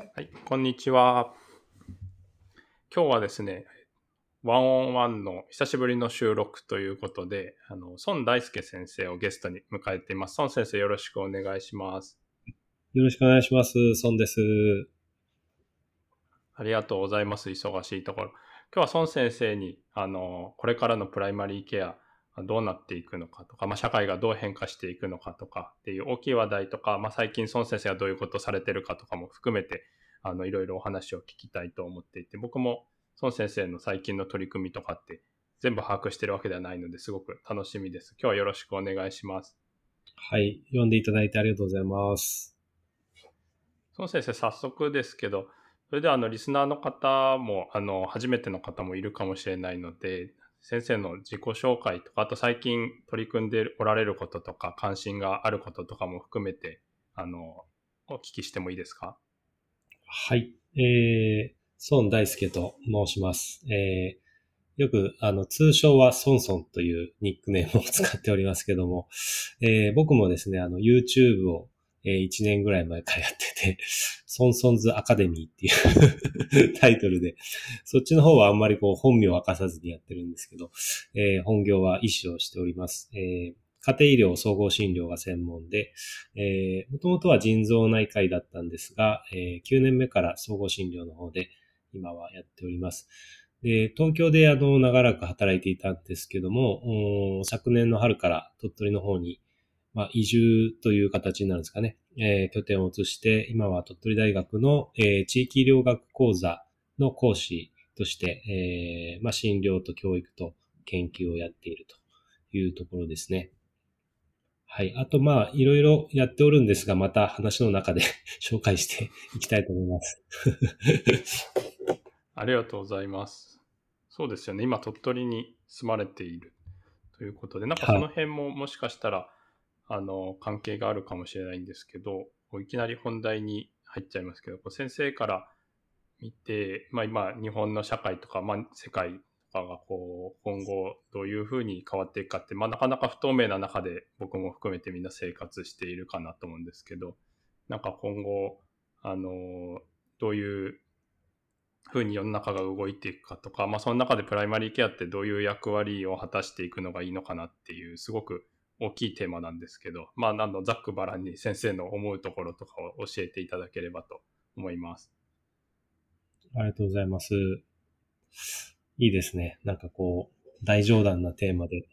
はい、こんにちは。今日はですね、ワンオンワンの久しぶりの収録ということで、あの、孫大輔先生をゲストに迎えています。孫先生よろしくお願いします。よろしくお願いします。孫です。ありがとうございます。忙しいところ。今日は孫先生に、あの、これからのプライマリーケア、どうなっていくのかとか、まあ、社会がどう変化していくのかとかっていう大きい話題とか、まあ、最近孫先生がどういうことをされてるかとかも含めて、あの、いろいろお話を聞きたいと思っていて、僕も孫先生の最近の取り組みとかって全部把握してるわけではないのですごく楽しみです。今日はよろしくお願いします。はい。読んでいただいてありがとうございます。孫先生、早速ですけど、それではあのリスナーの方も、あの、初めての方もいるかもしれないので、先生の自己紹介とか、あと最近取り組んでおられることとか、関心があることとかも含めて、あの、お聞きしてもいいですか？はい。えー、孫大輔と申します。えー、よく、あの、通称はソンソンというニックネームを使っておりますけども、えー、僕もですね、あの、YouTube を、えー、1年ぐらい前からやってて、ソンソンズアカデミーっていう タイトルで、そっちの方はあんまりこう本名を明かさずにやってるんですけど、えー、本業は医師をしております。えー家庭医療総合診療が専門で、えー、もともとは腎臓内科医だったんですが、えー、9年目から総合診療の方で今はやっております。で、東京であの、長らく働いていたんですけども、昨年の春から鳥取の方に、まあ、移住という形になるんですかね、えー、拠点を移して、今は鳥取大学の、えー、地域医療学講座の講師として、えー、まあ、診療と教育と研究をやっているというところですね。はい。あと、まあ、いろいろやっておるんですが、また話の中で 紹介していきたいと思います。ありがとうございます。そうですよね。今、鳥取に住まれているということで、なんかその辺ももしかしたら、はい、あの、関係があるかもしれないんですけど、いきなり本題に入っちゃいますけど、先生から見て、まあ今、日本の社会とか、まあ世界とかがこう、今後どういうふうに変わっていくかって、まあなかなか不透明な中で僕も含めてみんな生活しているかなと思うんですけど、なんか今後、あの、どういうふうに世の中が動いていくかとか、まあその中でプライマリーケアってどういう役割を果たしていくのがいいのかなっていう、すごく大きいテーマなんですけど、まあ何のざっくばらんに先生の思うところとかを教えていただければと思います。ありがとうございます。いいですね。なんかこう、大上段なテーマで。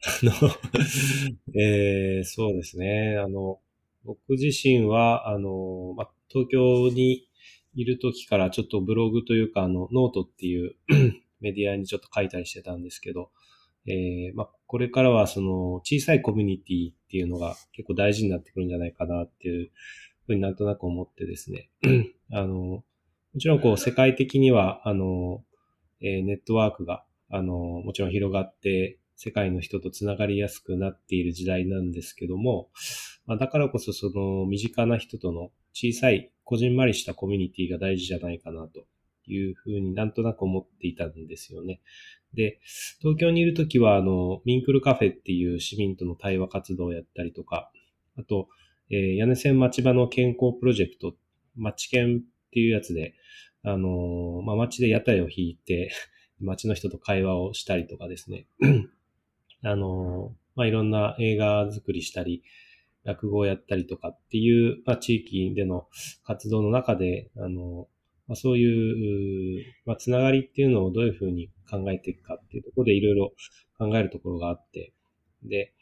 えー、そうですね。あの、僕自身は、あの、ま、東京にいる時からちょっとブログというか、あの、ノートっていう メディアにちょっと書いたりしてたんですけど、えー、ま、これからはその小さいコミュニティっていうのが結構大事になってくるんじゃないかなっていうふうになんとなく思ってですね。あの、もちろんこう世界的には、あの、えー、ネットワークが、あの、もちろん広がって、世界の人とつながりやすくなっている時代なんですけども、まあ、だからこそその身近な人との小さい、こじんまりしたコミュニティが大事じゃないかなというふうになんとなく思っていたんですよね。で、東京にいるときは、あの、ミンクルカフェっていう市民との対話活動をやったりとか、あと、えー、屋根線町場の健康プロジェクト、町健っていうやつで、あのー、まあ、町で屋台を引いて、町の人と会話をしたりとかですね。あのー、まあ、いろんな映画作りしたり、落語をやったりとかっていう、まあ、地域での活動の中で、あの、まあ、そういう、まあ、つながりっていうのをどういうふうに考えていくかっていうところでいろいろ考えるところがあって、で、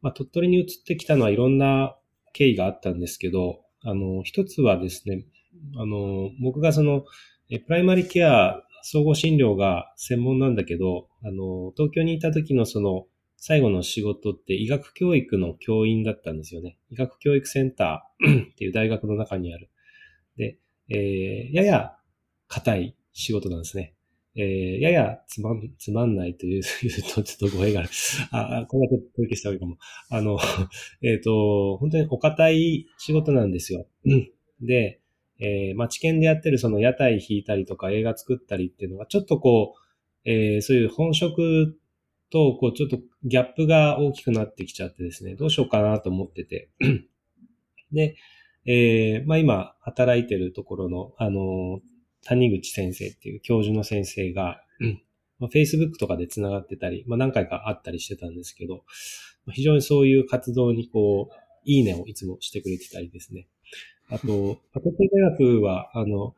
まあ、鳥取に移ってきたのはいろんな経緯があったんですけど、あの、一つはですね、あの、僕がその、プライマリケア総合診療が専門なんだけど、あの、東京にいた時のその、最後の仕事って医学教育の教員だったんですよね。医学教育センターっていう大学の中にある。で、えー、やや硬い仕事なんですね。えー、ややつまん、つまんないという、うとちょっと語弊がある。あ、これはちょっと取り消した方がいいかも。あの、えっ、ー、と、本当にお堅い仕事なんですよ。で、えー、町県でやってるその屋台引いたりとか映画作ったりっていうのがちょっとこう、えー、そういう本職と、こう、ちょっとギャップが大きくなってきちゃってですね、どうしようかなと思ってて。で、えー、まあ今働いてるところの、あの、谷口先生っていう教授の先生が、まあ、Facebook とかで繋がってたり、まあ何回か会ったりしてたんですけど、非常にそういう活動にこう、いいねをいつもしてくれてたりですね。あと、パトテ大学は、あの、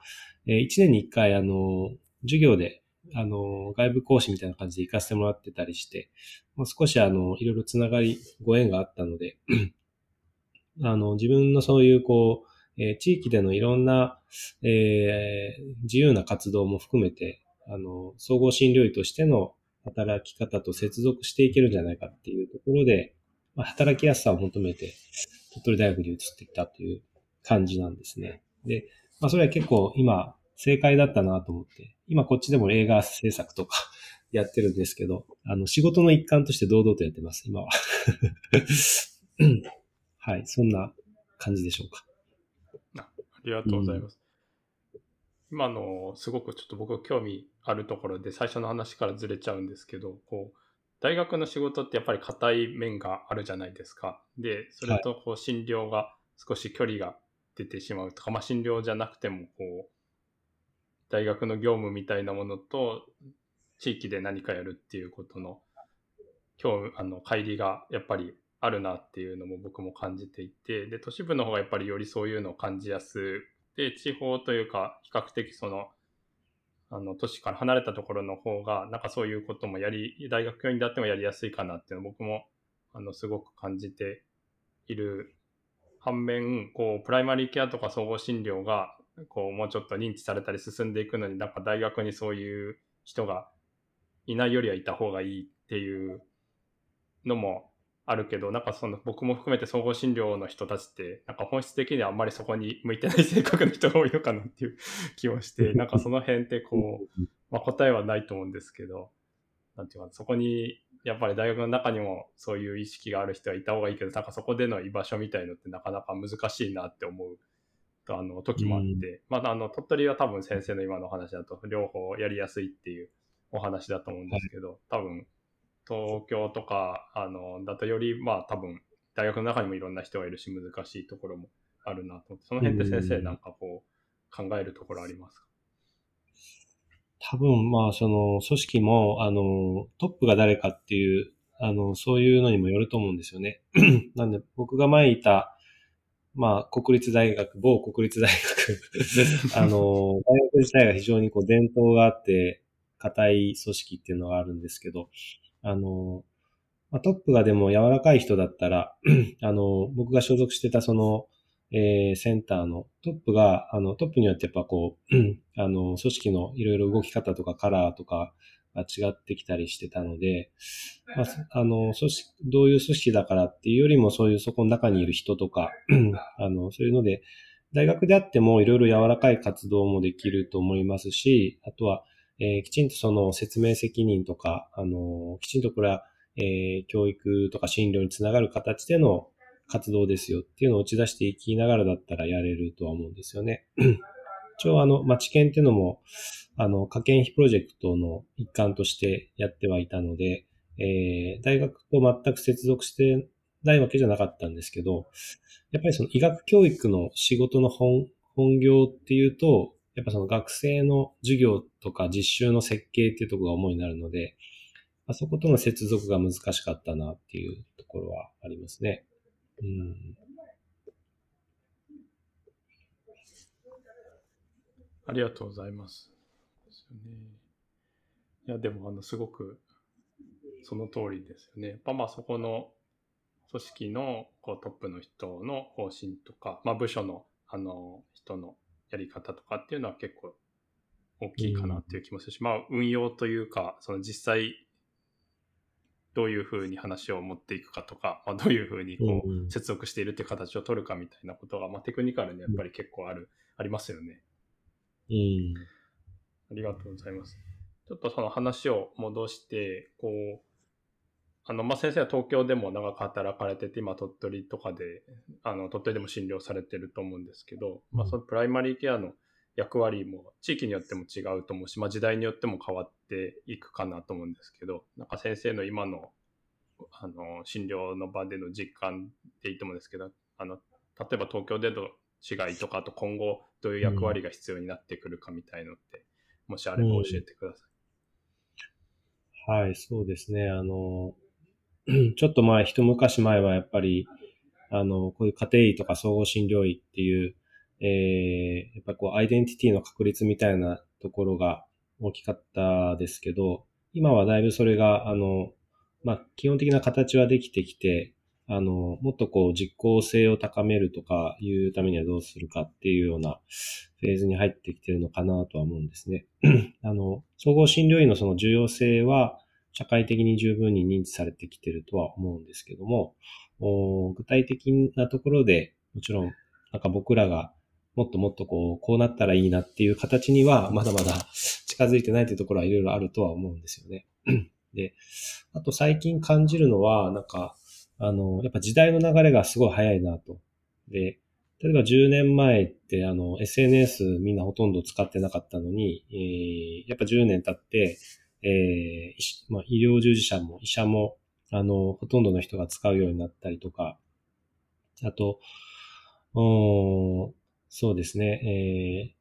えー、1年に1回、あの、授業で、あの、外部講師みたいな感じで行かせてもらってたりして、まあ、少しあの、いろいろつながり、ご縁があったので、あの、自分のそういうこう、えー、地域でのいろんな、えー、自由な活動も含めて、あの、総合診療医としての働き方と接続していけるんじゃないかっていうところで、まあ、働きやすさを求めて、鳥取大学に移ってきたという感じなんですね。で、まあ、それは結構今、正解だったなと思って、今こっちでも映画制作とか やってるんですけど、あの、仕事の一環として堂々とやってます、今は。はい、そんな感じでしょうか。りがとうございます。うん、今の、すごくちょっと僕興味あるところで、最初の話からずれちゃうんですけど、こう、大学の仕事ってやっぱり硬い面があるじゃないですか。で、それとこう診療が少し距離が出てしまうとか、まあ、診療じゃなくてもこう大学の業務みたいなものと地域で何かやるっていうことの今日あの乖離がやっぱりあるなっていうのも僕も感じていてで都市部の方がやっぱりよりそういうのを感じやすくて地方というか比較的そのあの都市から離れたところの方がなんかそういうこともやり大学教員であってもやりやすいかなっていうのを僕もあのすごく感じている反面こうプライマリーケアとか総合診療がこうもうちょっと認知されたり進んでいくのになんか大学にそういう人がいないよりはいた方がいいっていうのもあるけどなんかその僕も含めて総合診療の人たちってなんか本質的にはあんまりそこに向いてない性格の人が多いのかなっていう 気もしてなんかその辺ってこう、まあ、答えはないと思うんですけどなんていうかそこにやっぱり大学の中にもそういう意識がある人はいた方がいいけど、なんかそこでの居場所みたいのってなかなか難しいなって思うあの時もあって、まあ、あの鳥取は多分先生の今の話だと両方やりやすいっていうお話だと思うんですけど、多分東京とかあのだとよりまあ多分大学の中にもいろんな人がいるし難しいところもあるなと思って、その辺って先生なんかこう考えるところありますか？多分、まあ、その、組織も、あの、トップが誰かっていう、あの、そういうのにもよると思うんですよね。なんで、僕が前いた、まあ、国立大学、某国立大学 あの、大学自体が非常にこう、伝統があって、硬い組織っていうのがあるんですけど、あの、ま、トップがでも柔らかい人だったら、あの、僕が所属してたその、えー、センターのトップが、あの、トップによってやっぱこう、あの、組織のいろいろ動き方とかカラーとかが違ってきたりしてたので、まあ、あの、組織、どういう組織だからっていうよりもそういうそこの中にいる人とか、あの、そういうので、大学であってもいろいろ柔らかい活動もできると思いますし、あとは、えー、きちんとその説明責任とか、あの、きちんとこれは、えー、教育とか診療につながる形での活動ですよっていうのを打ち出していきながらだったらやれるとは思うんですよね。一応あの、町研っていうのも、あの、科研費プロジェクトの一環としてやってはいたので、えー、大学と全く接続してないわけじゃなかったんですけど、やっぱりその医学教育の仕事の本、本業っていうと、やっぱその学生の授業とか実習の設計っていうところが主になるので、あそことの接続が難しかったなっていうところはありますね。うん。ありがとうございます。ですよね。いや、でも、あの、すごく、その通りですよね。やっぱまあ、そこの組織のこうトップの人の方針とか、まあ、部署のあの人のやり方とかっていうのは結構大きいかなっていう気もするし、うん、まあ、運用というか、その実際どういうふうに話を持っていくかとか、まあ、どういうふうにこう接続しているっていう形を取るかみたいなことが、まあ、テクニカルにやっぱり結構ある、ありますよね。うん。ありがとうございます。ちょっとその話を戻して、こう、あの、まあ、先生は東京でも長く働かれてて、今鳥取とかで、あの、鳥取でも診療されてると思うんですけど、まあ、そのプライマリーケアの役割も地域によっても違うと思うし、まあ、時代によっても変わっていくかなと思うんですけど、なんか先生の今のあの診療の場での実感でいいと思うんですけど、あの例えば東京での違いとか、あと今後どういう役割が必要になってくるかみたいのって、もしあれば教えてください。はい、そうですね。あの、ちょっと前、一昔前はやっぱり、あの、こういう家庭医とか総合診療医っていう、えー、やっぱこう、アイデンティティの確立みたいなところが大きかったですけど、今はだいぶそれが、あの、まあ、基本的な形はできてきて、あの、もっとこう実効性を高めるとかいうためにはどうするかっていうようなフェーズに入ってきてるのかなとは思うんですね。あの、総合診療医のその重要性は社会的に十分に認知されてきてるとは思うんですけども、具体的なところでもちろんなんか僕らがもっともっとこう、こうなったらいいなっていう形にはまだまだ近づいてないというところはいろいろあるとは思うんですよね。で、あと最近感じるのは、なんか、あの、やっぱ時代の流れがすごい早いなと。で、例えば10年前ってあの SNS みんなほとんど使ってなかったのに、えー、やっぱ10年経って、えーまあ、医療従事者も医者もあのほとんどの人が使うようになったりとか、あと、そうですね、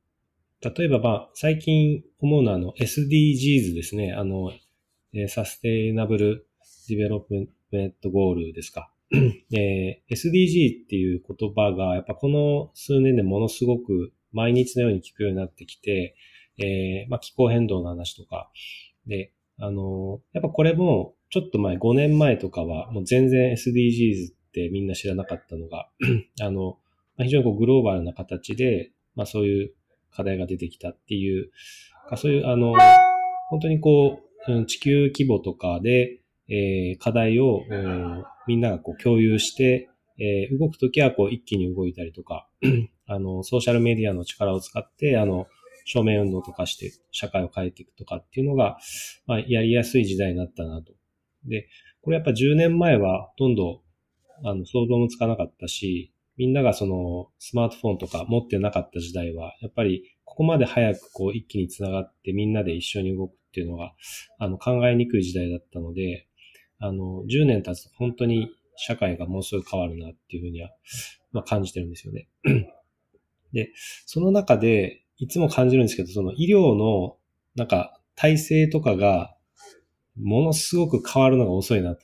えー、例えば、まあ、最近思うのはあの SDGs ですね。あの、Sustainable Development Goal ですか。えー、SDG っていう言葉が、やっぱこの数年でものすごく毎日のように聞くようになってきて、えー、まあ気候変動の話とか、で、あの、やっぱこれも、ちょっと前、5年前とかは、もう全然 SDGs ってみんな知らなかったのが、あの、非常にこうグローバルな形で、まあそういう課題が出てきたっていう、そういう、あの、本当にこう、地球規模とかで、えー、課題を、みんながこう共有して、えー、動くときはこう一気に動いたりとか、あの、ソーシャルメディアの力を使って、あの、正面運動とかして社会を変えていくとかっていうのが、まあ、やりやすい時代になったなと。で、これやっぱ10年前はほとんど、あの、想像もつかなかったし、みんながそのスマートフォンとか持ってなかった時代は、やっぱりここまで早くこう一気につながってみんなで一緒に動くっていうのが、あの、考えにくい時代だったので、あの、10年経つと本当に社会がもうすぐ変わるなっていうふうには、まあ、感じてるんですよね。で、その中で、いつも感じるんですけど、その医療の、なんか、体制とかが、ものすごく変わるのが遅いなと。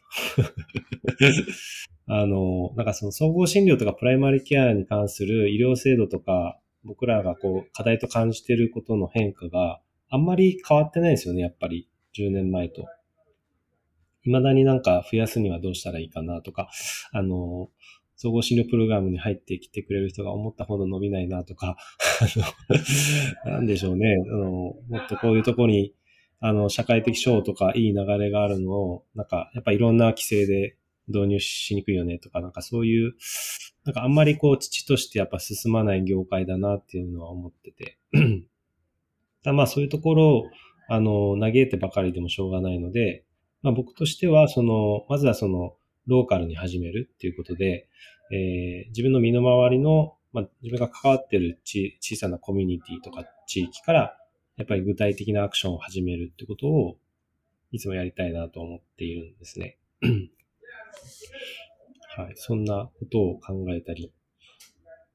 あの、なんかその総合診療とかプライマリケアに関する医療制度とか、僕らがこう、課題と感じていることの変化があんまり変わってないですよね、やっぱり。10年前と。未だになんか増やすにはどうしたらいいかなとか、あの、総合診療プログラムに入ってきてくれる人が思ったほど伸びないなとか、あの、なんでしょうね、あの、もっとこういうとこに、あの、社会的賞とかいい流れがあるのを、なんか、やっぱいろんな規制で導入しにくいよねとか、なんかそういう、なんかあんまりこう、父としてやっぱ進まない業界だなっていうのは思ってて。だまあそういうところを、あの、嘆いてばかりでもしょうがないので、まあ、僕としては、その、まずはその、ローカルに始めるっていうことで、えー、自分の身の回りの、まあ、自分が関わってるち小さなコミュニティとか地域から、やっぱり具体的なアクションを始めるってことを、いつもやりたいなと思っているんですね。はい。そんなことを考えたり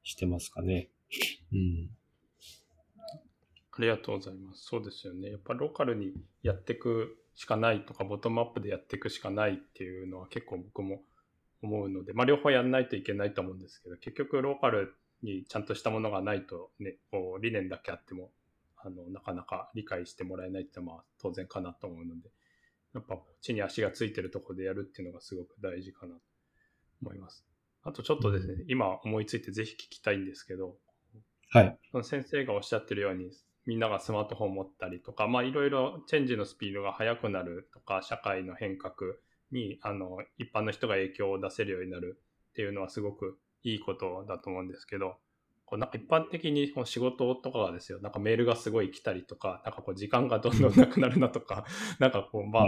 してますかね。うん。ありがとうございます。そうですよね。やっぱローカルにやっていくしかないとか、ボトムアップでやっていくしかないっていうのは結構僕も思うので、まあ、両方やんないといけないと思うんですけど、結局ローカルにちゃんとしたものがないとね、こう理念だけあっても、あの、なかなか理解してもらえないってまあ当然かなと思うので、やっぱ地に足がついてるところでやるっていうのがすごく大事かなと思います。あとちょっとですね、今思いついてぜひ聞きたいんですけど、はい。先生がおっしゃってるように、みんながスマートフォン持ったりとか、まあいろいろチェンジのスピードが速くなるとか、社会の変革に、あの、一般の人が影響を出せるようになるっていうのはすごくいいことだと思うんですけど、こうなんか一般的にこの仕事とかがですよ、なんかメールがすごい来たりとか、なんかこう時間がどんどんなくなるなとか、なんかこう、ま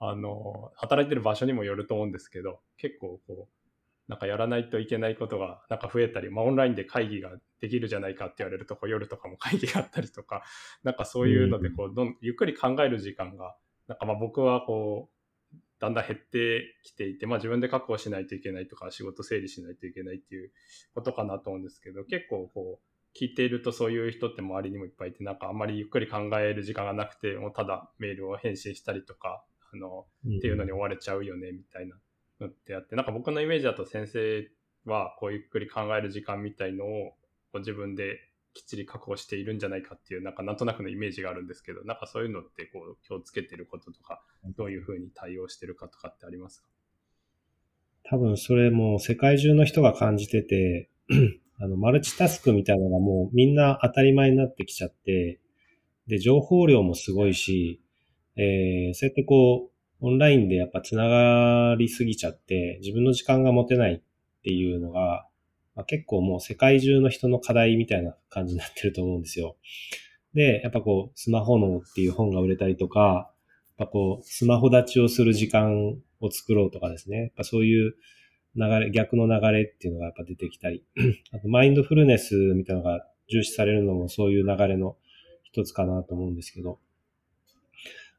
あ、あの、働いてる場所にもよると思うんですけど、結構こう、なんかやらないといけないことがなんか増えたり、まあ、オンラインで会議ができるじゃないかって言われるとこ夜とかも会議があったりとか、なんかそういうのでこうどんゆっくり考える時間が、なんかまあ僕はこう、だんだん減ってきていて、まあ自分で確保しないといけないとか、仕事整理しないといけないっていうことかなと思うんですけど、結構こう、聞いているとそういう人って周りにもいっぱいいて、なんかあんまりゆっくり考える時間がなくて、もうただメールを返信したりとか、あの、っていうのに追われちゃうよね、みたいなのってあって、なんか僕のイメージだと先生はこうゆっくり考える時間みたいのを自分できっちり確保しているんじゃないかっていう、なんかなんとなくのイメージがあるんですけど、なんかそういうのってこう気をつけてることとか、どういうふうに対応してるかとかってありますか？多分それも世界中の人が感じてて、あの、マルチタスクみたいなのがもうみんな当たり前になってきちゃって、で、情報量もすごいし、えー、そうやってこう、オンラインでやっぱつながりすぎちゃって、自分の時間が持てないっていうのが、まあ、結構もう世界中の人の課題みたいな感じになってると思うんですよ。で、やっぱこう、スマホ脳っていう本が売れたりとか、やっぱこう、スマホ立ちをする時間を作ろうとかですね。やっぱそういう流れ、逆の流れっていうのがやっぱ出てきたり、あとマインドフルネスみたいなのが重視されるのもそういう流れの一つかなと思うんですけど、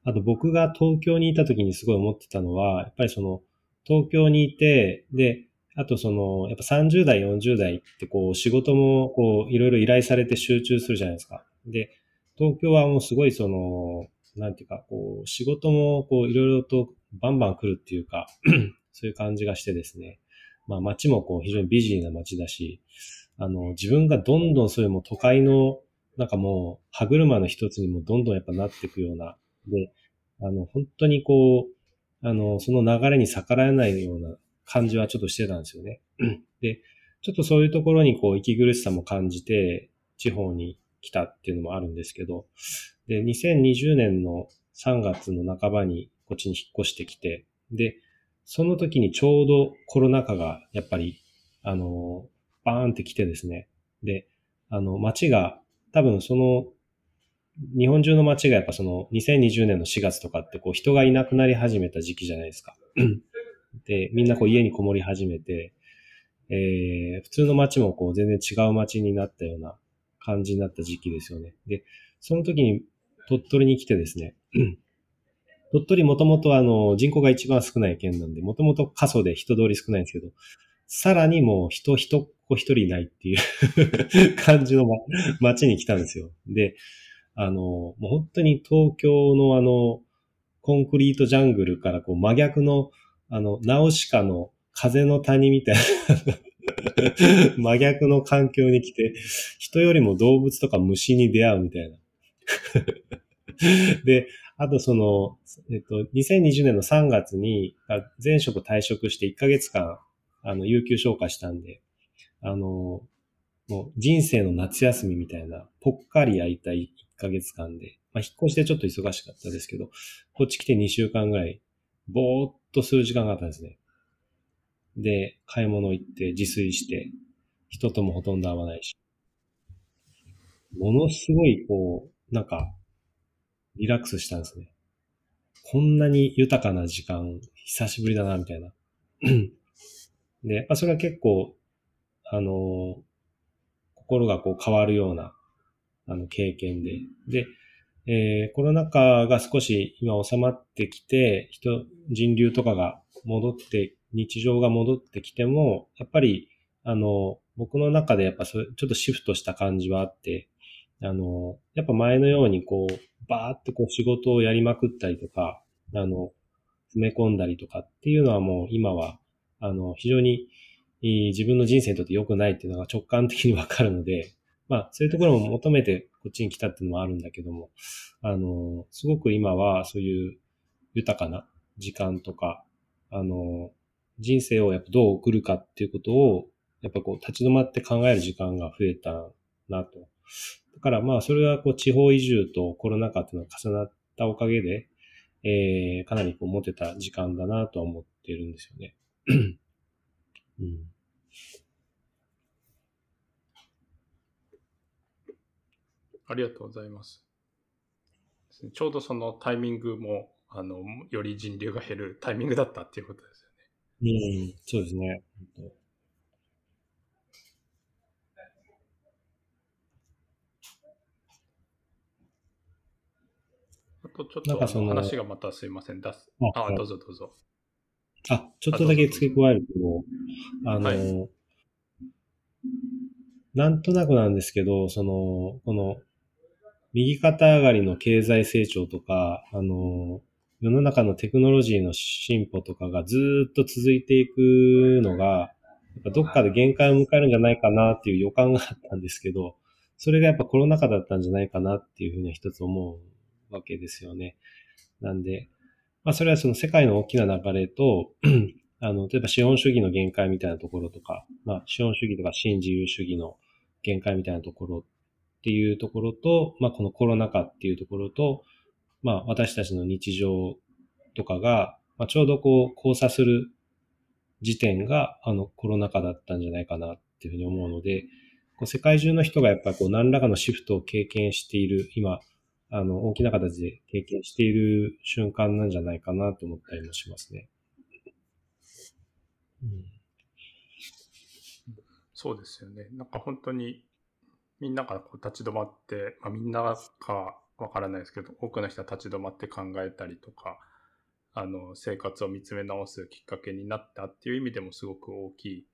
あと僕が東京にいた時にすごい思ってたのは、やっぱりその、東京にいて、で、あとその、やっぱ30代、40代ってこう仕事もこういろいろ依頼されて集中するじゃないですか。で、東京はもうすごいその、なんていうか、こう仕事もこういろいろとバンバン来るっていうか、そういう感じがしてですね。まあ街もこう非常にビジーな街だし、あの、自分がどんどんそういうもう都会の、なんかもう歯車の一つにもどんどんやっぱなっていくような、で、あの、本当にこう、あの、その流れに逆らえないような感じはちょっとしてたんですよね。で、ちょっとそういうところにこう息苦しさも感じて、地方に来たっていうのもあるんですけど、で、2020年の3月の半ばにこっちに引っ越してきて、で、その時にちょうどコロナ禍がやっぱり、あの、バーンって来てですね。で、あの、街が、多分その、日本中の街がやっぱその2020年の4月とかってこう人がいなくなり始めた時期じゃないですか。で、みんなこう家にこもり始めて、えー、普通の街もこう全然違う街になったような感じになった時期ですよね。で、その時に鳥取に来てですね、鳥取もともとあの人口が一番少ない県なんで、もともと過疎で人通り少ないんですけど、さらにもう人、人子一人いないっていう 感じの、ま、街に来たんですよ。で、あの、もう本当に東京のあの、コンクリートジャングルからこう真逆のあの、ナオシカの風の谷みたいな 真逆の環境に来て、人よりも動物とか虫に出会うみたいな。で、あとその、えっと、2020年の3月に前職退職して1ヶ月間、あの、有給消化したんで、あの、もう人生の夏休みみたいな、ぽっかり空いた1ヶ月間で、まあ、引っ越してちょっと忙しかったですけど、こっち来て2週間ぐらい、ぼーっとする時間があったんですね。で、買い物行って自炊して、人ともほとんど会わないし。ものすごい、こう、なんか、リラックスしたんですね。こんなに豊かな時間、久しぶりだな、みたいな。で、やっぱそれは結構、あの、心がこう変わるような、あの、経験で。で、えー、コロナ禍が少し今収まってきて、人、人流とかが戻って、日常が戻ってきても、やっぱり、あの、僕の中でやっぱそれ、ちょっとシフトした感じはあって、あの、やっぱ前のようにこう、バーってこう仕事をやりまくったりとか、あの、詰め込んだりとかっていうのはもう今は、あの、非常に自分の人生にとって良くないっていうのが直感的にわかるので、まあ、そういうところも求めてこっちに来たっていうのもあるんだけども、あの、すごく今はそういう豊かな時間とか、あの、人生をやっぱどう送るかっていうことを、やっぱこう立ち止まって考える時間が増えたなと。だからまあそれはこう地方移住とコロナ禍っていうのが重なったおかげで、えー、かなりこう持てた時間だなとは思っているんですよね。うんありがとうございます。ちょうどそのタイミングも、あの、より人流が減るタイミングだったっていうことですよね。うん、そうですね。あとちょっとなんかその話がまたすいません。出す。あ、はいどうぞどうぞ。あ、ちょっとだけ付け加えると、あの、はいなんとなくなんですけど、その、この、右肩上がりの経済成長とか、あの、世の中のテクノロジーの進歩とかがずっと続いていくのが、やっぱどっかで限界を迎えるんじゃないかなっていう予感があったんですけど、それがやっぱコロナ禍だったんじゃないかなっていうふうには一つ思うわけですよね。なんで、まあそれはその世界の大きな流れと、あの、例えば資本主義の限界みたいなところとか、まあ資本主義とか新自由主義の限界みたいなところっていうところと、まあこのコロナ禍っていうところと、まあ私たちの日常とかが、まあちょうどこう交差する時点があのコロナ禍だったんじゃないかなっていうふうに思うので、こう世界中の人がやっぱりこう何らかのシフトを経験している、今、あの大きな形で経験している瞬間なんじゃないかなと思ったりもしますね。うんそうですよね。なんか本当にみんながこう立ち止まって、まあ、みんなかわからないですけど、多くの人は立ち止まって考えたりとか、あの生活を見つめ直すきっかけになったっていう意味でもすごく大きい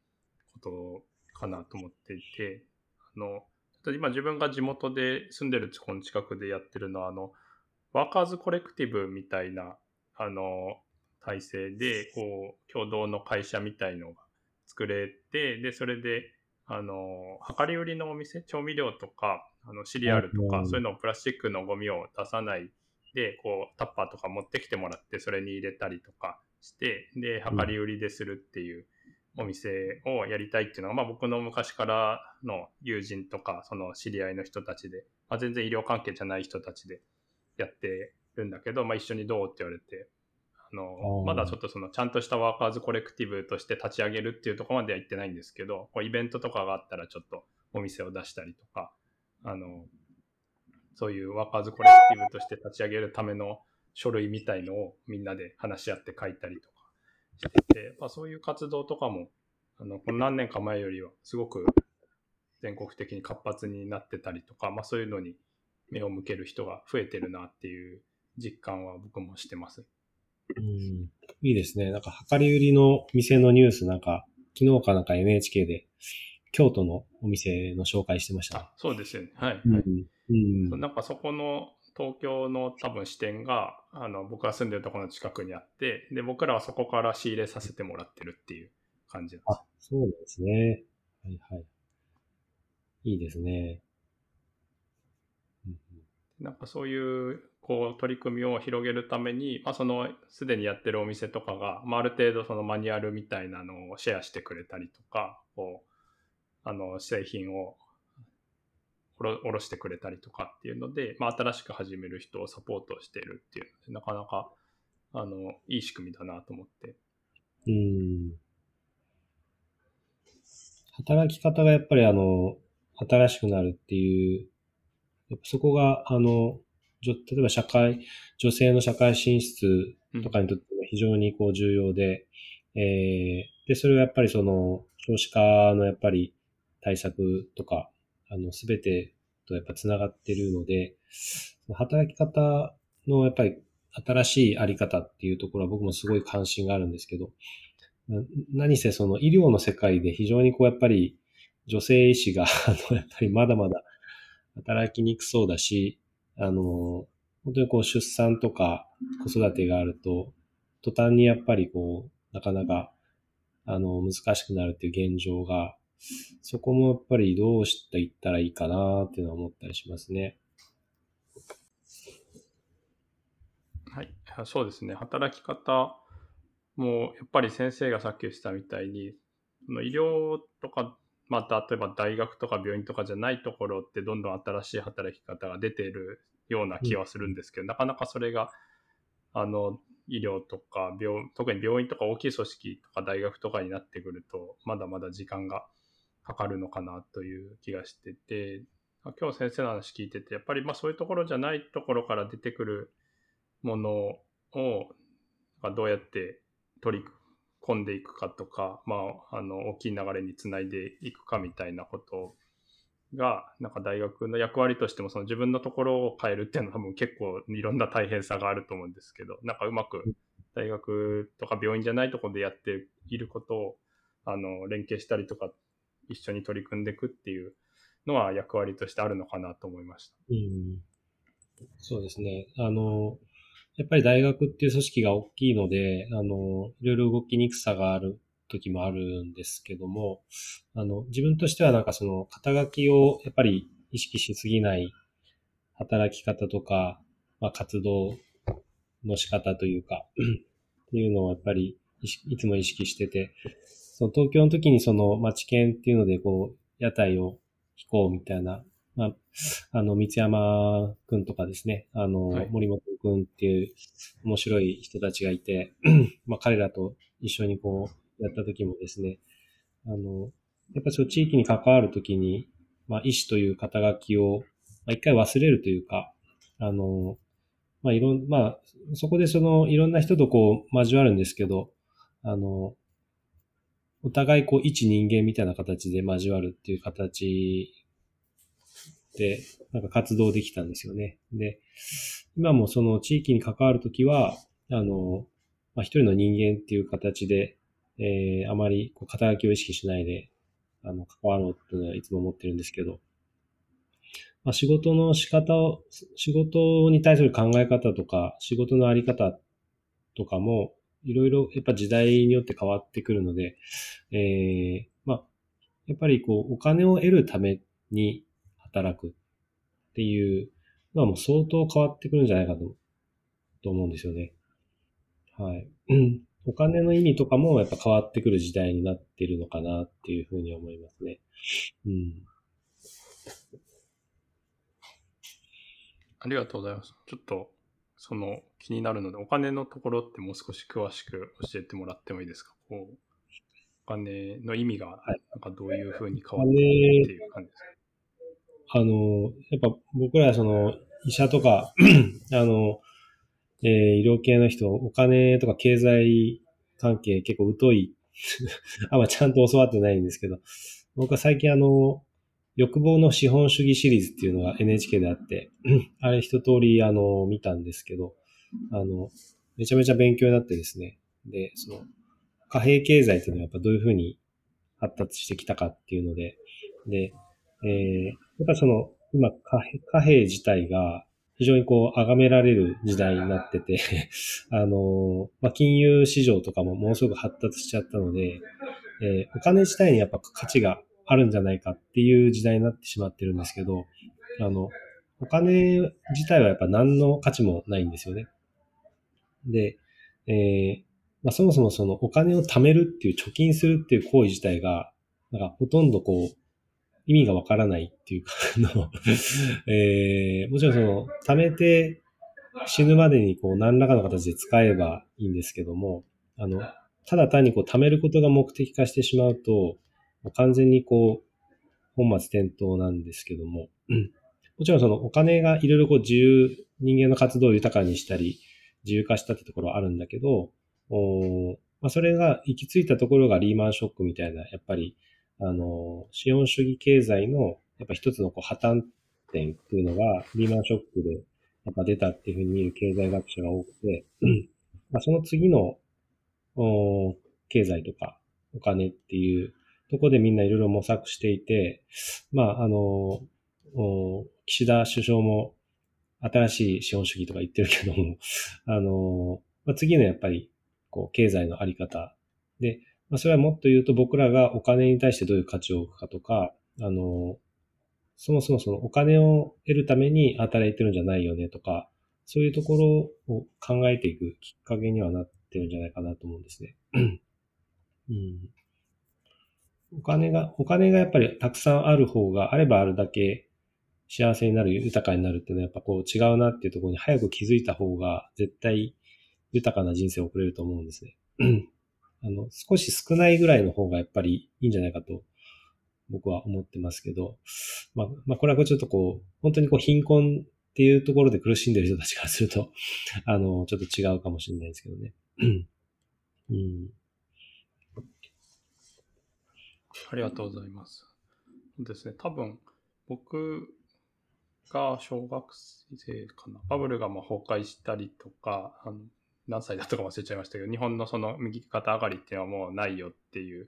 ことかなと思っていて、あの今自分が地元で住んでるこの近くでやってるのは、あのワーカーズコレクティブみたいなあの体制でこう共同の会社みたいのが作れて、で、それで、あの、量り売りのお店、調味料とか、あのシリアルとか、うん。そういうのをプラスチックのゴミを出さないで、こう、タッパーとか持ってきてもらって、それに入れたりとかして、で、量り売りでするっていうお店をやりたいっていうのが、まあ僕の昔からの友人とか、その知り合いの人たちで、まあ全然医療関係じゃない人たちでやってるんだけど、まあ一緒にどうって言われて、あのまだちょっとそのちゃんとしたワーカーズコレクティブとして立ち上げるっていうところまでは行ってないんですけど、こうイベントとかがあったらちょっとお店を出したりとか、あの、そういうワーカーズコレクティブとして立ち上げるための書類みたいのをみんなで話し合って書いたりとかしてて、まあ、そういう活動とかも、あの、この何年か前よりはすごく全国的に活発になってたりとか、まあそういうのに目を向ける人が増えてるなっていう実感は僕もしてます。うんいいですね。なんか、量り売りの店のニュース、なんか、昨日かなんか NHK で、京都のお店の紹介してましたそうですよね。はい。うんはいうんなんかそこの東京の多分支店が、あの、僕が住んでるところの近くにあって、で、僕らはそこから仕入れさせてもらってるっていう感じですあ、そうなんですね。はいはい。いいですね。うんなんかそういうこう取り組みを広げるために、まあ、そのすでにやってるお店とかが、まあ、ある程度そのマニュアルみたいなのをシェアしてくれたりとか、こうあの製品をおろおろしてくれたりとかっていうので、まあ、新しく始める人をサポートしてるっていうので、なかなかあのいい仕組みだなと思って。うん。働き方がやっぱりあの、新しくなるっていう、やっぱそこが、あの、例えば社会、女性の社会進出とかにとっても非常にこう重要で、えーで、それはやっぱりその少子化のやっぱり対策とか、あの、すべてとやっぱつながってるので、働き方のやっぱり新しいあり方っていうところは僕もすごい関心があるんですけど、な何せその医療の世界で非常にこうやっぱり女性医師が あのやっぱりまだまだ働きにくそうだし、あの、本当にこう出産とか子育てがあると、途端にやっぱりこう、なかなか、あの、難しくなるっていう現状が、そこもやっぱりどうしていったらいいかなっていうのは思ったりしますね。はい、そうですね。働き方も、やっぱり先生がさっき言ってたみたいに、医療とか、また例えば大学とか病院とかじゃないところってどんどん新しい働き方が出ているような気はするんですけど、なかなかそれが、あの、医療とか病、特に病院とか大きい組織とか大学とかになってくると、まだまだ時間がかかるのかなという気がしてて、あ今日先生の話聞いてて、やっぱりまあそういうところじゃないところから出てくるものをまあどうやって取り込んでいくかとか、まあ、あの大きい流れにつないでいくかみたいなことが、なんか大学の役割としても、その自分のところを変えるっていうのは多分結構いろんな大変さがあると思うんですけど、なんかうまく大学とか病院じゃないところでやっていることを、あの、連携したりとか、一緒に取り組んでいくっていうのは役割としてあるのかなと思いました。うん。そうですね。あの、やっぱり大学っていう組織が大きいので、あの、いろいろ動きにくさがある時もあるんですけども、あの、自分としてはなんかその肩書きをやっぱり意識しすぎない働き方とか、まあ、活動の仕方というか っていうのをやっぱりいつも意識してて、その東京の時にその町県っていうのでこう、屋台を引こうみたいな、まあ、あの、三山くんとかですね、あの、はい、森本くんっていう面白い人たちがいて、まあ彼らと一緒にこう、やった時もですね、あの、やっぱそう地域に関わるときに、まあ、医師という肩書きを、まあ、一回忘れるというか、あの、まあ、いろん、まあ、そこでその、いろんな人とこう、交わるんですけど、あの、お互いこう、一人間みたいな形で交わるっていう形、なんか活動できたんですよね。で、今もその地域に関わるときは、あの、まあ、一人の人間っていう形で、えー、あまりこう肩書きを意識しないで、あの、関わろうっていうのはいつも思ってるんですけど、まあ、仕事の仕方を、仕事に対する考え方とか、仕事のあり方とかも、いろいろやっぱ時代によって変わってくるので、えー、まあ、やっぱりこう、お金を得るために働くっていうのはもう相当変わってくるんじゃないかと、と思うんですよね。はい。お金の意味とかもやっぱ変わってくる時代になってるのかなっていうふうに思いますね。うん。ありがとうございます。ちょっと、その気になるので、お金のところってもう少し詳しく教えてもらってもいいですか？こうお金の意味が、なんかどういうふうに変わってるっていう感じですか、あの、やっぱ僕らはその医者とか あの、えー、医療系の人、お金とか経済関係結構疎い あんまちゃんと教わってないんですけど、僕は最近あの、欲望の資本主義シリーズっていうのが NHK であって、あれ一通りあの、見たんですけど、あの、めちゃめちゃ勉強になってですね。で、その、貨幣経済っていうのはやっぱどういうふうに発達してきたかっていうので、で、えー、やっぱその、今貨幣自体が非常にこう、崇められる時代になってて あの、まあ、金融市場とかもものすごく発達しちゃったので、えー、お金自体にやっぱ価値があるんじゃないかっていう時代になってしまってるんですけど、あの、お金自体はやっぱ何の価値もないんですよね。で、えー、まあ、そもそもそのお金を貯めるっていう貯金するっていう行為自体が、なんかほとんどこう、意味がわからないっていうかのえー、もちろんその、貯めて死ぬまでにこう何らかの形で使えばいいんですけども、あの、ただ単にこう貯めることが目的化してしまうと、完全にこう、本末転倒なんですけども、うん、もちろんそのお金がいろいろこう自由、人間の活動を豊かにしたり、自由化したってところはあるんだけど、おまあ、それが行き着いたところがリーマンショックみたいな、やっぱりあの、資本主義経済の、やっぱ一つのこう破綻点っていうのが、リーマンショックで、やっぱ出たっていうふうに見る経済学者が多くて、まあその次の、お経済とかお金っていうとこでみんないろいろ模索していて、まあ、あの、お岸田首相も新しい資本主義とか言ってるけども、あの、まあ、次のやっぱり、こう、経済のあり方で、まあ、それはもっと言うと僕らがお金に対してどういう価値を置くかとか、あの、そもそもそのお金を得るために働いてるんじゃないよねとか、そういうところを考えていくきっかけにはなってるんじゃないかなと思うんですね。うん、お金が、お金がやっぱりたくさんある方があればあるだけ幸せになる、豊かになるっていうのはやっぱこう違うなっていうところに早く気づいた方が絶対豊かな人生を送れると思うんですね。あの、少し少ないぐらいの方がやっぱりいいんじゃないかと僕は思ってますけど、まあ、まあ、これはちょっとこう、本当にこう貧困っていうところで苦しんでる人たちからすると、あの、ちょっと違うかもしれないですけどね。うん。ありがとうございます。ですね、多分、僕が小学生かな、バブルがまあ崩壊したりとか、あの何歳だったか忘れちゃいましたけど、日本のその右肩上がりっていうのはもうないよっていう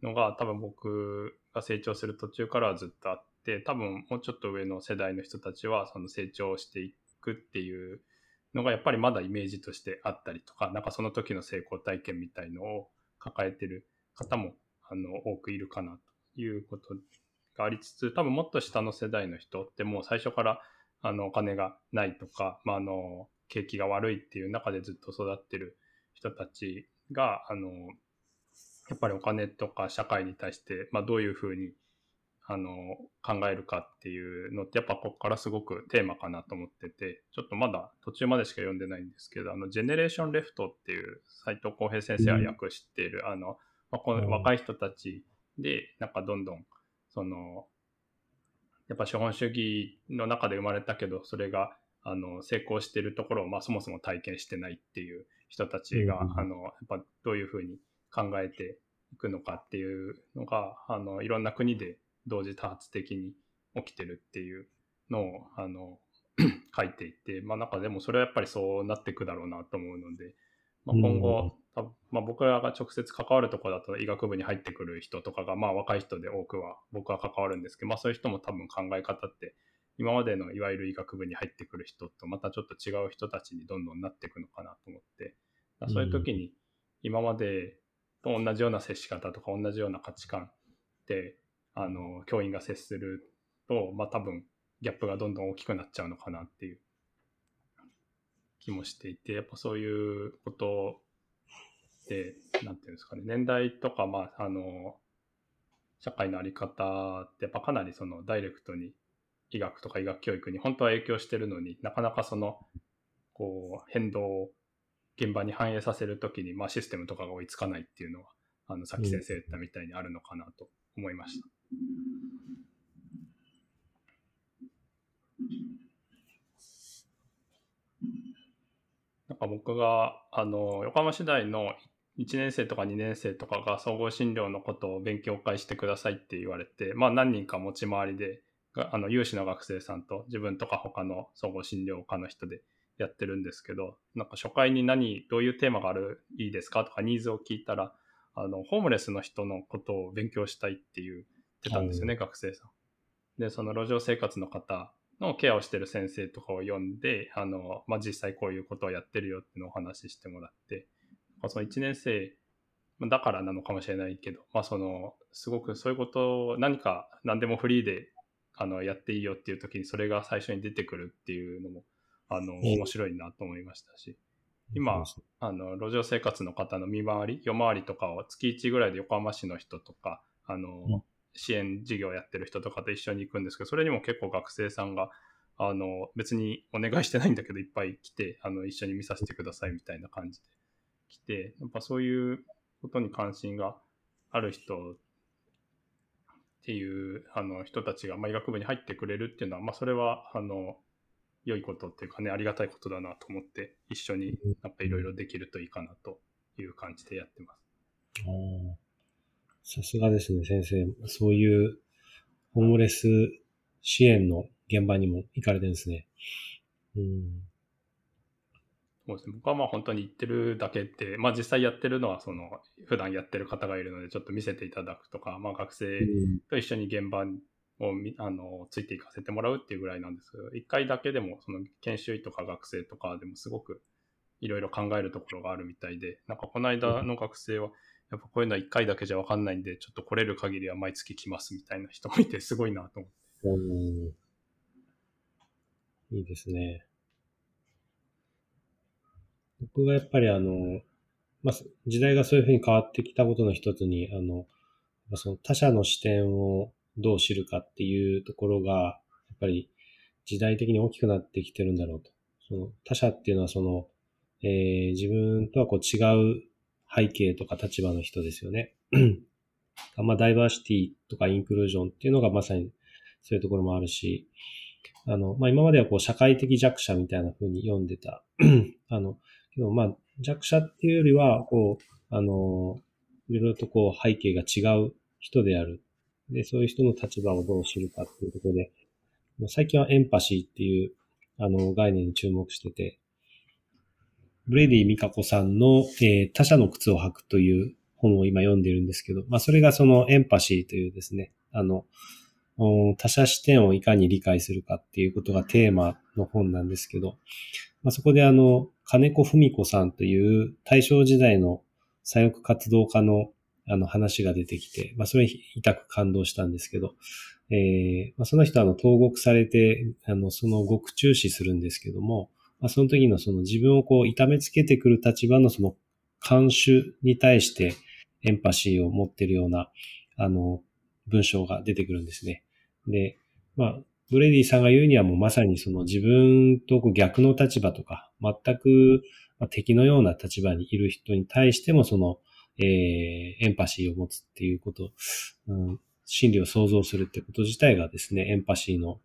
のが、多分僕が成長する途中からはずっとあって、多分もうちょっと上の世代の人たちはその成長していくっていうのがやっぱりまだイメージとしてあったりとか、なんかその時の成功体験みたいのを抱えてる方もあの多くいるかなということがありつつ、多分もっと下の世代の人ってもう最初からあのお金がないとか、まあ、あの景気が悪いっていう中でずっと育ってる人たちが、あのやっぱりお金とか社会に対して、まあ、どういうふうにあの考えるかっていうのってやっぱここからすごくテーマかなと思っててちょっとまだ途中までしか読んでないんですけどあのジェネレーションレフトっていう斎藤浩平先生が訳している、うん、あの、まあ、この若い人たちでなんかどんどんそのやっぱ資本主義の中で生まれたけどそれがあの成功しているところを、まあ、そもそも体験してないっていう人たちが、うん、あのやっぱどういうふうに考えていくのかっていうのがあのいろんな国で同時多発的に起きてるっていうのをあの 書いていて、まあ、なんかでもそれはやっぱりそうなっていくだろうなと思うので、まあ、今後、うん、まあ、僕らが直接関わるところだと医学部に入ってくる人とかが、まあ、若い人で多くは僕は関わるんですけど、まあ、そういう人も多分考え方って今までのいわゆる医学部に入ってくる人とまたちょっと違う人たちにどんどんなっていくのかなと思って、そういう時に今までと同じような接し方とか同じような価値観であの教員が接すると、まあ、多分ギャップがどんどん大きくなっちゃうのかなっていう気もしていてやっぱそういうことでなんていうんですかね年代とか、まあ、あの社会の在り方ってやっぱかなりそのダイレクトに医学とか医学教育に本当は影響してるのになかなかそのこう変動を現場に反映させるときに、まあ、システムとかが追いつかないっていうのはあのさっき先生言ったみたいにあるのかなと思いました。なんか僕があの横浜市大の1年生とか2年生とかが総合診療のことを勉強会してくださいって言われて、まあ、何人か持ち回りであの有志の学生さんと自分とか他の総合診療科の人でやってるんですけどなんか初回に何どういうテーマがあるいいですか？とかニーズを聞いたらあのホームレスの人のことを勉強したいって言ってたんですよね、学生さん。でその路上生活の方のケアをしてる先生とかを読んであの、まあ、実際こういうことをやってるよっていうのをお話ししてもらってその1年生だからなのかもしれないけど、まあ、そのすごくそういうことを何か何でもフリーであのやっていいよっていう時にそれが最初に出てくるっていうのもあの面白いなと思いましたし、今、あの路上生活の方の見回り夜回りとかを月1ぐらいで横浜市の人とかあの、支援事業やってる人とかと一緒に行くんですけどそれにも結構学生さんがあの別にお願いしてないんだけどいっぱい来てあの一緒に見させてくださいみたいな感じで来てやっぱそういうことに関心がある人っていうあの人たちが、まあ、医学部に入ってくれるっていうのは、まあ、それはあの良いことっていうかねありがたいことだなと思って一緒になんかいろいろできるといいかなという感じでやってます。さすがですね、先生。そういうホームレス支援の現場にも行かれてるんですね。うん。そうですね。僕はまあ本当に行ってるだけって、まあ実際やってるのはその普段やってる方がいるのでちょっと見せていただくとか、まあ学生と一緒に現場をあのついていかせてもらうっていうぐらいなんですけど、一回だけでもその研修医とか学生とかでもすごくいろいろ考えるところがあるみたいで、なんかこの間の学生は、やっぱこういうのは1回だけじゃ分かんないんで、ちょっと来れる限りは毎月来ますみたいな人もいて、すごいなと思って。いいですね。僕がやっぱりあの、まあ、時代がそういうふうに変わってきたことの一つに、あの、その他者の視点をどう知るかっていうところが、やっぱり時代的に大きくなってきてるんだろうと。その他者っていうのはその、えー、自分とはこう違う背景とか立場の人ですよね。まあ、ダイバーシティとかインクルージョンっていうのがまさにそういうところもあるし、あの、まあ、今まではこう社会的弱者みたいな風に読んでた。あの、けどまあ弱者っていうよりは、こう、あの、いろいろとこう背景が違う人である。で、そういう人の立場をどう知るかっていうところで、最近はエンパシーっていうあの概念に注目してて、ブレディ・ミカコさんの、えー、他者の靴を履くという本を今読んでるんですけど、まあそれがそのエンパシーというですね、あの、他者視点をいかに理解するかっていうことがテーマの本なんですけど、まあ、そこであの、金子文子さんという大正時代の左翼活動家のあの話が出てきて、まあそれに痛く感動したんですけど、えーまあ、その人はあの投獄されて、あの、その獄中死するんですけども、まあ、その時のその自分をこう痛めつけてくる立場のその監守に対してエンパシーを持っているような、あの、文章が出てくるんですね。で、まあ、ブレディさんが言うにはもうまさにその自分と逆の立場とか、全く敵のような立場にいる人に対してもその、えー、エンパシーを持つっていうこと、うん、心理を想像するってこと自体がですね、エンパシーの、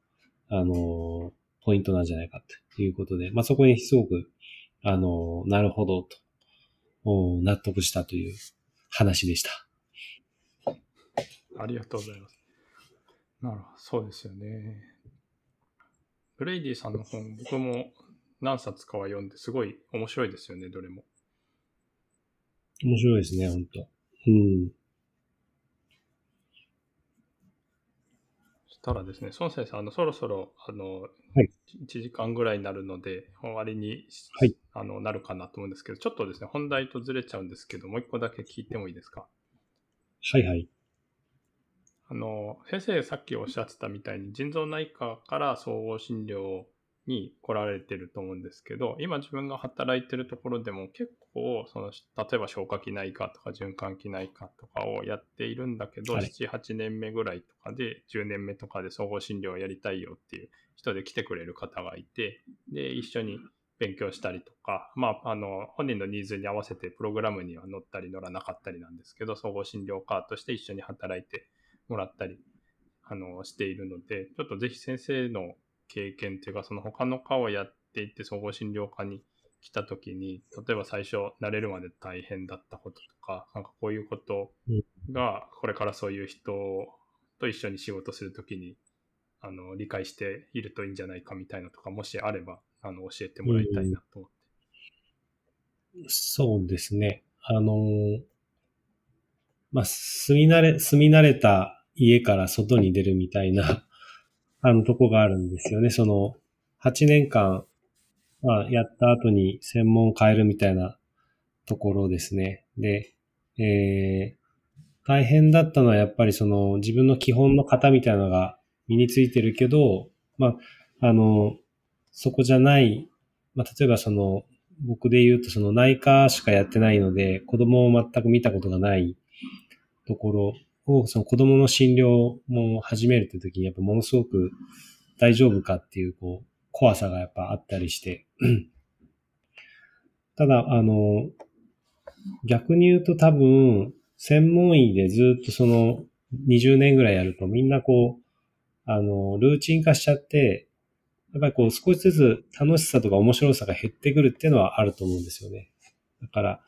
あの、ポイントなんじゃないかということで、まあ、そこにすごく、あの、なるほどと、納得したという話でした。ありがとうございます。なるほど、そうですよね。ブレイディさんの本、僕も何冊かは読んで、すごい面白いですよね、どれも。面白いですね、本当うん。そしたらですね、孫先生、あの、そろそろ、あの、はい、1時間ぐらいになるので、終わりに、はい、あのなるかなと思うんですけど、ちょっとですね、本題とずれちゃうんですけど、もう一個だけ聞いてもいいですか？はいはい。あの、先生さっきおっしゃってたみたいに腎臓内科から総合診療に来られてると思うんですけど、今自分が働いてるところでも結構、その、例えば消化器内科とか循環器内科とかをやっているんだけど、はい、7、8年目ぐらいとかで、10年目とかで総合診療をやりたいよっていう人で来てくれる方がいて、で、一緒に勉強したりとか、まあ、あの、本人のニーズに合わせてプログラムには乗ったり乗らなかったりなんですけど、総合診療科として一緒に働いてもらったり、あの、しているので、ちょっとぜひ先生の経験というか、その他の科をやっていって、総合診療科に来た時に、例えば最初慣れるまで大変だったこととか、なんかこういうことが、これからそういう人と一緒に仕事するときに、あの、理解しているといいんじゃないかみたいなとか、もしあれば、あの、教えてもらいたいなと思って。そうですね。あのまあ、住み慣れ、住み慣れた家から外に出るみたいな、あの、とこがあるんですよね。その、8年間、まあ、やった後に専門を変えるみたいなところですね。で、えー、大変だったのはやっぱりその自分の基本の型みたいなのが身についてるけど、まあ、あの、そこじゃない、まあ、例えばその、僕で言うとその内科しかやってないので、子供を全く見たことがないところを、その子供の診療も始めるって時に、やっぱものすごく大丈夫かっていう、こう、怖さがやっぱあったりして。ただ、あの、逆に言うと多分、専門医でずっとその20年ぐらいやるとみんなこう、あの、ルーチン化しちゃって、やっぱりこう少しずつ楽しさとか面白さが減ってくるっていうのはあると思うんですよね。だから、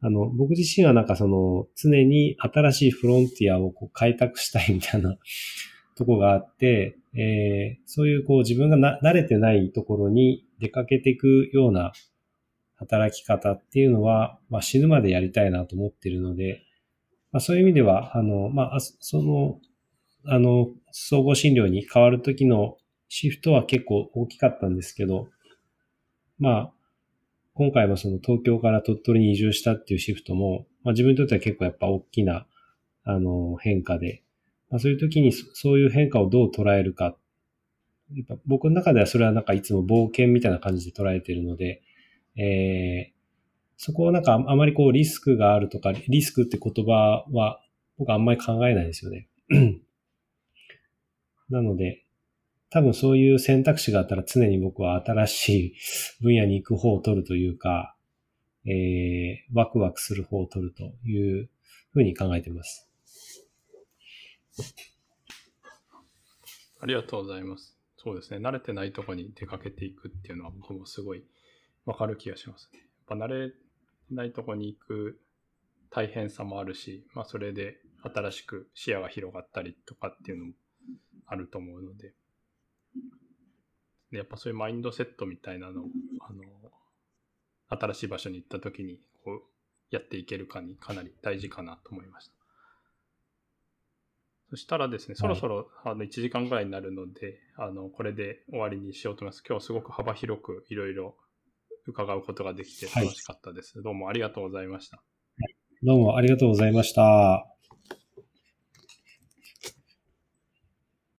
あの、僕自身はなんかその、常に新しいフロンティアをこう開拓したいみたいな とこがあって、えー、そういうこう自分がな慣れてないところに出かけていくような働き方っていうのは、まあ、死ぬまでやりたいなと思ってるので、まあ、そういう意味では、あの、まあ、その、あの、総合診療に変わるときのシフトは結構大きかったんですけど、まあ、今回もその東京から鳥取に移住したっていうシフトも、まあ、自分にとっては結構やっぱ大きな、あの、変化で、まあ、そういう時にそういう変化をどう捉えるか。やっぱ僕の中ではそれはなんかいつも冒険みたいな感じで捉えてるので、えー、そこをなんかあまりこうリスクがあるとか、リスクって言葉は僕あんまり考えないですよね。なので、多分そういう選択肢があったら常に僕は新しい分野に行く方を取るというか、えー、ワクワクする方を取るというふうに考えています。ありがとうございます。そうですね。慣れてないとこに出かけていくっていうのは僕もすごいわかる気がしますね。やっぱ慣れないとこに行く大変さもあるし、まあそれで新しく視野が広がったりとかっていうのもあると思うの、でやっぱそういうマインドセットみたいなのを、あの、新しい場所に行った時に、こう、やっていけるかにかなり大事かなと思いました。そしたらですね、そろそろあの1時間ぐらいになるので、あの、これで終わりにしようと思います。今日すごく幅広くいろいろ伺うことができて楽しかったです。どうもありがとうございました。どうもありがとうございました。